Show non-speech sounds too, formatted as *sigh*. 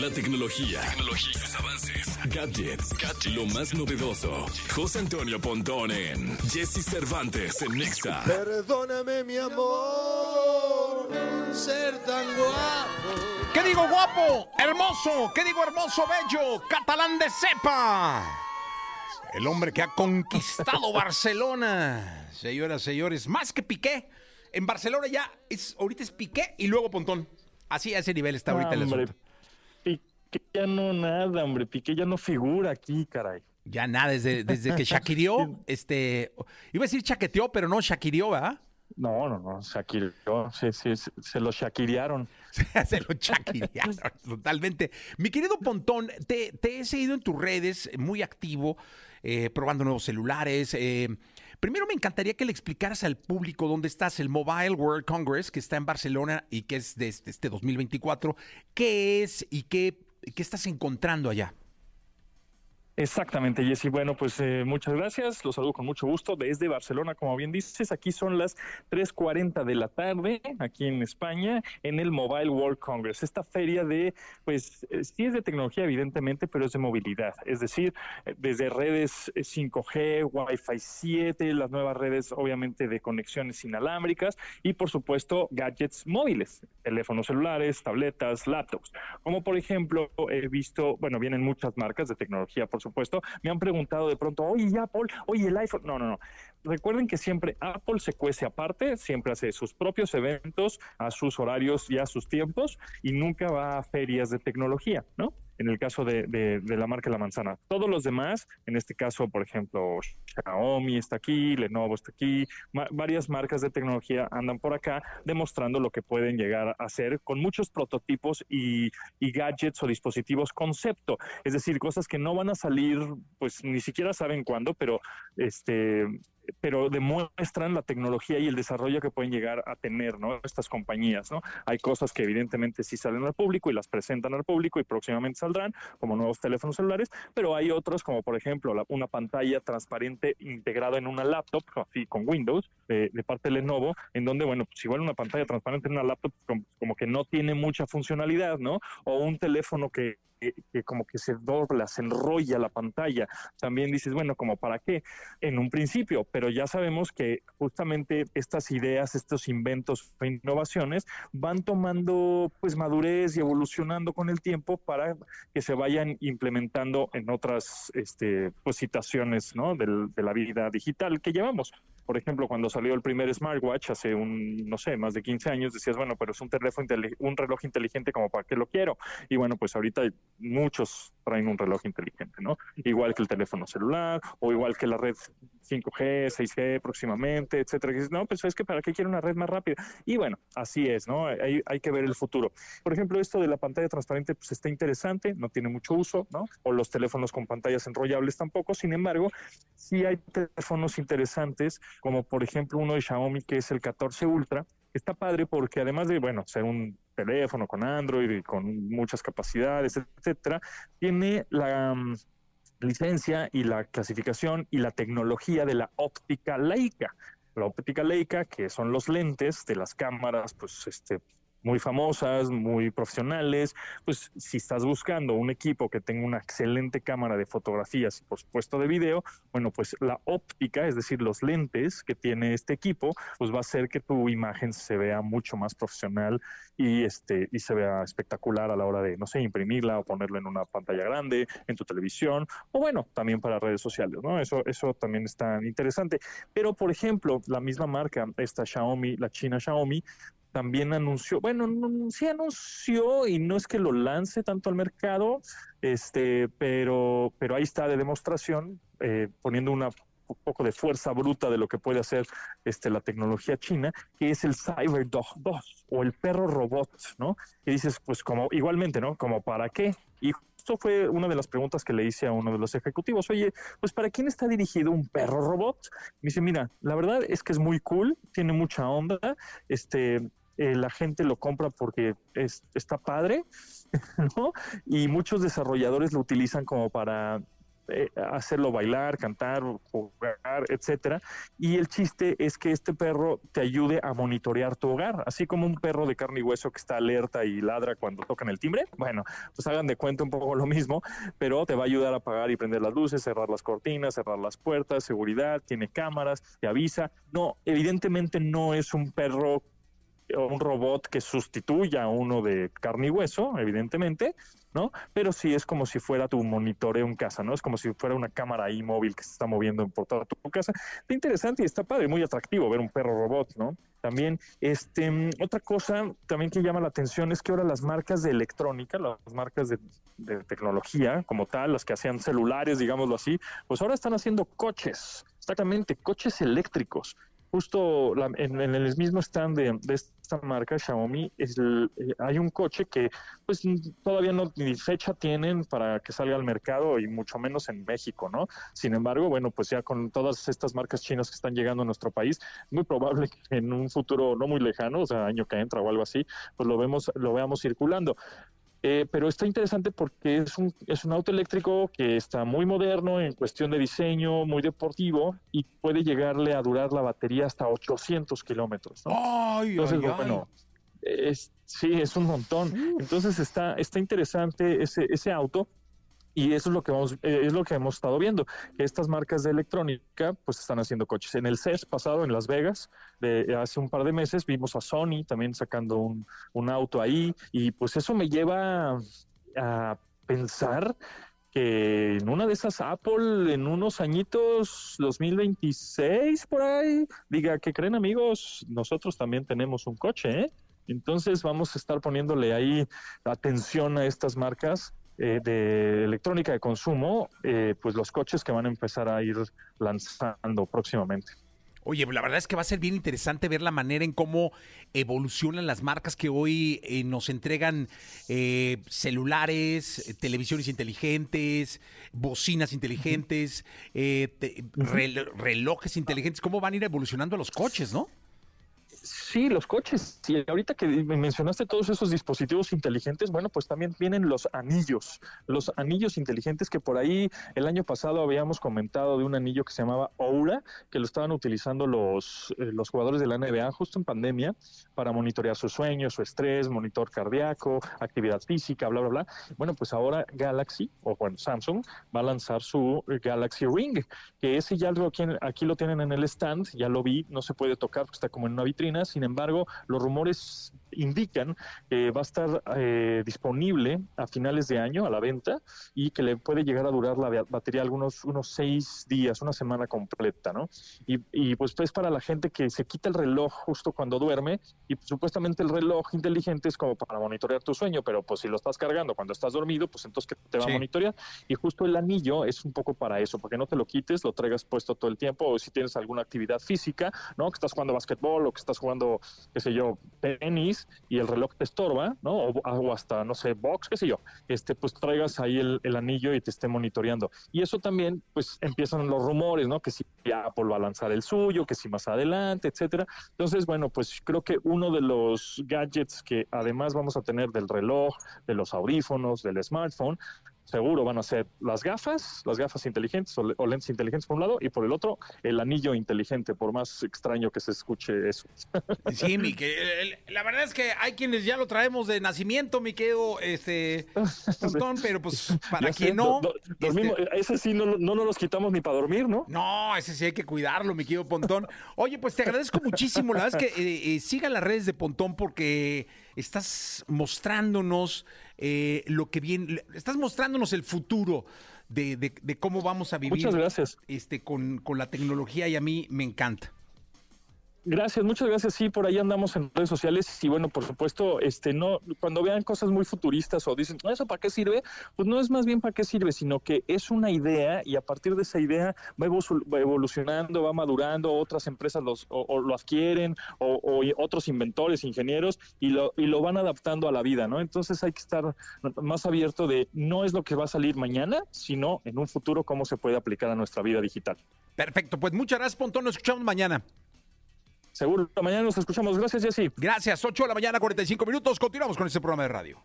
La tecnología, tecnología sus avances, gadgets, lo más novedoso. José Antonio Pontón en Jesse Cervantes en Nexa. Perdóname, mi amor, ser tan guapo. ¿Qué digo guapo? Hermoso. ¿Qué digo hermoso, bello? Catalán de cepa. El hombre que ha conquistado *laughs* Barcelona. Señoras, señores, más que Piqué. En Barcelona ya es, ahorita es Piqué y luego Pontón. Así a ese nivel está ahorita el Hombre, asunto. Piqué ya no nada, hombre. Piqué ya no figura aquí, caray. Ya nada, desde, desde que *laughs* Shakirió, este, iba a decir chaqueteó, pero no Shakirió, ¿verdad? No, no, no, Shakirió, sí, se, se lo Shakiriaron. *laughs* Se lo chaquirearon *laughs* totalmente. Mi querido Pontón, te, te he seguido en tus redes, muy activo, eh, probando nuevos celulares. eh, primero me encantaría que le explicaras al público dónde estás, el Mobile World Congress, que está en Barcelona y que es de este, este 2024. ¿Qué es y qué, qué estás encontrando allá? Exactamente, Jessy. Bueno, pues eh, muchas gracias. Los saludo con mucho gusto desde Barcelona, como bien dices. Aquí son las 3:40 de la tarde, aquí en España, en el Mobile World Congress. Esta feria de, pues, eh, sí es de tecnología, evidentemente, pero es de movilidad. Es decir, eh, desde redes eh, 5G, Wi-Fi 7, las nuevas redes, obviamente, de conexiones inalámbricas y, por supuesto, gadgets móviles, teléfonos celulares, tabletas, laptops. Como por ejemplo, he visto, bueno, vienen muchas marcas de tecnología, por supuesto. Me han preguntado de pronto, oye, Apple, oye, el iPhone. No, no, no. Recuerden que siempre Apple se cuece aparte, siempre hace sus propios eventos a sus horarios y a sus tiempos y nunca va a ferias de tecnología, ¿no? En el caso de, de- de la marca La Manzana. Todos los demás, en este caso, por ejemplo, Xiaomi está aquí, Lenovo está aquí, ma- varias marcas de tecnología andan por acá demostrando lo que pueden llegar a hacer con muchos prototipos y, y gadgets o dispositivos concepto. Es decir, cosas que no van a salir, pues ni siquiera saben cuándo, pero este pero demuestran la tecnología y el desarrollo que pueden llegar a tener ¿no? estas compañías. ¿no? Hay cosas que evidentemente sí salen al público y las presentan al público y próximamente saldrán, como nuevos teléfonos celulares, pero hay otros como por ejemplo la- una pantalla transparente integrada en una laptop, así con Windows, de, de parte de Lenovo, en donde, bueno, pues igual una pantalla transparente en una laptop como, como que no tiene mucha funcionalidad, ¿no? O un teléfono que, que- que como que se dobla, se enrolla la pantalla. También dices, bueno, como para qué en un principio, pero ya sabemos que justamente estas ideas, estos inventos e innovaciones van tomando pues madurez y evolucionando con el tiempo para que se vayan implementando en otras este, pues, situaciones ¿no? del- de la vida digital que llevamos. Por ejemplo, cuando salió el primer smartwatch hace un, no sé, más de 15 años, decías, bueno, pero es un teléfono, un reloj inteligente, como para qué lo quiero. Y bueno, pues ahorita muchos traen un reloj inteligente, ¿no? Igual que el teléfono celular o igual que la red 5G, 6G próximamente, etcétera. Que no, pues es que para qué quiero una red más rápida. Y bueno, así es, ¿no? Hay, que ver el futuro. Por ejemplo, esto de la pantalla transparente, pues está interesante, no tiene mucho uso, ¿no? O los teléfonos con pantallas enrollables tampoco. Sin embargo, sí hay teléfonos interesantes, como por ejemplo uno de Xiaomi que es el 14 Ultra. Está padre porque además de, bueno, ser un teléfono con Android y con muchas capacidades, etcétera, tiene la licencia y la clasificación y la tecnología de la óptica Leica. La óptica Leica, que son los lentes de las cámaras, pues este muy famosas, muy profesionales, pues si estás buscando un equipo que tenga una excelente cámara de fotografías y por supuesto de video, bueno, pues la óptica, es decir, los lentes que tiene este equipo, pues va a hacer que tu imagen se vea mucho más profesional y este y se vea espectacular a la hora de no sé, imprimirla o ponerla en una pantalla grande, en tu televisión o bueno, también para redes sociales, ¿no? Eso eso también está interesante. Pero por ejemplo, la misma marca, esta Xiaomi, la China Xiaomi también anunció, bueno, no, sí anunció y no es que lo lance tanto al mercado, este, pero, pero ahí está de demostración, eh, poniendo una un poco de fuerza bruta de lo que puede hacer este, la tecnología china, que es el CyberDog 2 o el perro robot, ¿no? Que dices, pues como igualmente, ¿no? Como para qué. Y justo fue una de las preguntas que le hice a uno de los ejecutivos. Oye, pues ¿para quién está dirigido un perro robot? Me dice, mira, la verdad es que es muy cool, tiene mucha onda, este, eh, la gente lo compra porque es, está padre, *laughs* ¿no? Y muchos desarrolladores lo utilizan como para eh, hacerlo bailar, cantar, jugar, etcétera. Y el chiste es que este perro te ayude a monitorear tu hogar, así como un perro de carne y hueso que está alerta y ladra cuando tocan el timbre. Bueno, pues hagan de cuenta un poco lo mismo, pero te va a ayudar a apagar y prender las luces, cerrar las cortinas, cerrar las puertas, seguridad, tiene cámaras, te avisa. No, evidentemente no es un perro un robot que sustituya a uno de carne y hueso, evidentemente, ¿no? Pero sí es como si fuera tu monitoreo en casa, ¿no? Es como si fuera una cámara ahí móvil que se está moviendo por toda tu casa. Está interesante y está padre, muy atractivo ver un perro robot, ¿no? También, este, otra cosa también que llama la atención es que ahora las marcas de electrónica, las marcas de, de tecnología como tal, las que hacían celulares, digámoslo así, pues ahora están haciendo coches, exactamente, coches eléctricos justo en, el mismo stand de, esta marca Xiaomi eh, hay un coche que pues todavía no ni fecha tienen para que salga al mercado y mucho menos en México, ¿no? Sin embargo, bueno, pues ya con todas estas marcas chinas que están llegando a nuestro país, muy probable que en un futuro no muy lejano, o sea, año que entra o algo así, pues lo vemos lo veamos circulando. Eh, pero está interesante porque es un, es un auto eléctrico que está muy moderno en cuestión de diseño, muy deportivo y puede llegarle a durar la batería hasta 800 kilómetros. Entonces, bueno, Es, sí, es un montón. Entonces está, está interesante ese, ese auto y eso es lo que vamos, eh, es lo que hemos estado viendo, estas marcas de electrónica pues están haciendo coches. En el CES pasado en Las Vegas, de hace un par de meses, vimos a Sony también sacando un, un auto ahí, y pues eso me lleva a pensar que en una de esas Apple en unos añitos 2026 por ahí diga que creen amigos nosotros también tenemos un coche ¿eh? entonces vamos a estar poniéndole ahí atención a estas marcas eh, de electrónica de consumo, eh, pues los coches que van a empezar a ir lanzando próximamente. Oye, la verdad es que va a ser bien interesante ver la manera en cómo evolucionan las marcas que hoy eh, nos entregan celulares, televisiones inteligentes, bocinas inteligentes, relojes inteligentes, cómo van a ir evolucionando los coches, ¿no? Sí, los coches. Y ahorita que mencionaste todos esos dispositivos inteligentes, bueno, pues también vienen los anillos, los anillos inteligentes que por ahí el año pasado habíamos comentado de un anillo que se llamaba Oura, que lo estaban utilizando los, eh, los jugadores de la NBA justo en pandemia para monitorear su sueño, su estrés, monitor cardíaco, actividad física, bla, bla, bla. Bueno, pues ahora Galaxy, o bueno, Samsung, va a lanzar su Galaxy Ring, que ese ya lo, aquí lo tienen en el stand, ya lo vi, no se puede tocar porque está como en una vitrina sin embargo, los rumores indican que va a estar eh, disponible a finales de año a la venta y que le puede llegar a durar la batería algunos unos seis días, una semana completa, ¿no? Y, y pues es para la gente que se quita el reloj justo cuando duerme y supuestamente el reloj inteligente es como para monitorear tu sueño, pero pues si lo estás cargando cuando estás dormido, pues entonces que te va a monitorear y justo el anillo es un poco para eso, para que no te lo quites, lo traigas puesto todo el tiempo o si tienes alguna actividad física, ¿no? Que estás jugando básquetbol o que estás jugando, qué sé yo, tenis y el reloj te estorba, ¿no? O, hasta, no sé, box, qué sé yo, este, pues traigas ahí el, el, anillo y te esté monitoreando. Y eso también, pues empiezan los rumores, ¿no? Que si Apple va a lanzar el suyo, que si más adelante, etcétera. Entonces, bueno, pues creo que uno de los gadgets que además vamos a tener del reloj, de los audífonos, del smartphone, seguro van a ser las gafas, las gafas inteligentes o, lentes inteligentes por un lado, y por el otro, el anillo inteligente, por más extraño que se escuche eso. *laughs* Sí, mi que, la verdad es que hay quienes ya lo traemos de nacimiento, mi quedo, este, *laughs* pero pues para quien no. dormimos, este ese sí no, no nos los quitamos ni para dormir, ¿no? No, ese sí hay que cuidarlo, mi querido Pontón. Oye, pues te agradezco muchísimo, la verdad es que eh, eh, sigan las redes de Pontón porque estás mostrándonos eh, lo que viene, estás mostrándonos el futuro de, de, cómo vamos a vivir. Muchas gracias. Este, con, con la tecnología y a mí me encanta. Gracias, muchas gracias. Sí, por ahí andamos en redes sociales y bueno, por supuesto, este no cuando vean cosas muy futuristas o dicen, "¿Eso para qué sirve?", pues no es más bien para qué sirve, sino que es una idea y a partir de esa idea va evolucionando, va madurando, otras empresas los, o, lo adquieren o, otros inventores, ingenieros y lo y lo van adaptando a la vida, ¿no? Entonces hay que estar más abierto de no es lo que va a salir mañana, sino en un futuro cómo se puede aplicar a nuestra vida digital. Perfecto, pues muchas gracias, Pontón, nos escuchamos mañana. Seguro, mañana nos escuchamos. Gracias, Jessy. Gracias, 8 de la mañana, 45 minutos. Continuamos con este programa de radio.